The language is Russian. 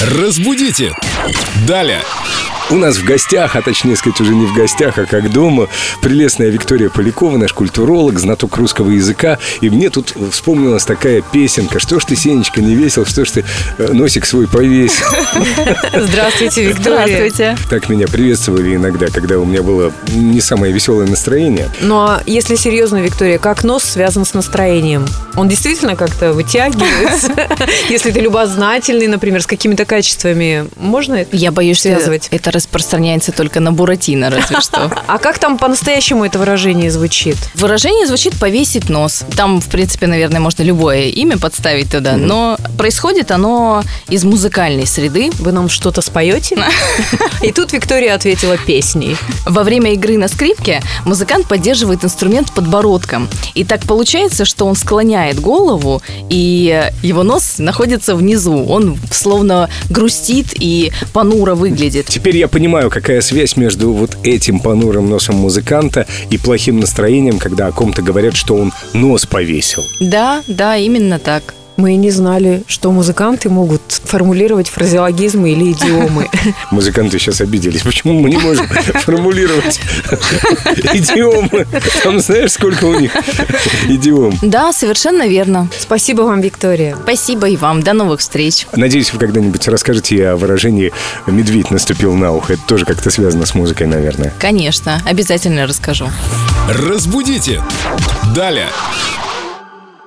Разбудите! Далее! У нас в гостях, а точнее сказать уже не в гостях, а как дома, прелестная Виктория Полякова, наш культуролог, знаток русского языка. И мне тут вспомнилась такая песенка. Что ж ты, Сенечка, не весел, что ж ты э, носик свой повесил. Здравствуйте, Виктория. Здравствуйте. Так меня приветствовали иногда, когда у меня было не самое веселое настроение. Ну а если серьезно, Виктория, как нос связан с настроением? Он действительно как-то вытягивается? Если ты любознательный, например, с какими-то качествами, можно это Я боюсь, связывать? это распространяется только на Буратино, разве что. А как там по-настоящему это выражение звучит? Выражение звучит «повесить нос». Там, в принципе, наверное, можно любое имя подставить туда, но происходит оно из музыкальной среды. Вы нам что-то споете? И тут Виктория ответила песней. Во время игры на скрипке музыкант поддерживает инструмент подбородком. И так получается, что он склоняет голову, и его нос находится внизу. Он словно грустит и понуро выглядит. Теперь я понимаю, какая связь между вот этим понурым носом музыканта и плохим настроением, когда о ком-то говорят, что он нос повесил. Да, да, именно так. Мы и не знали, что музыканты могут формулировать фразеологизмы или идиомы. Музыканты сейчас обиделись. Почему мы не можем формулировать идиомы? Там знаешь, сколько у них идиом? Да, совершенно верно. Спасибо вам, Виктория. Спасибо и вам. До новых встреч. Надеюсь, вы когда-нибудь расскажете о выражении «медведь наступил на ухо». Это тоже как-то связано с музыкой, наверное. Конечно, обязательно расскажу. Разбудите! Далее!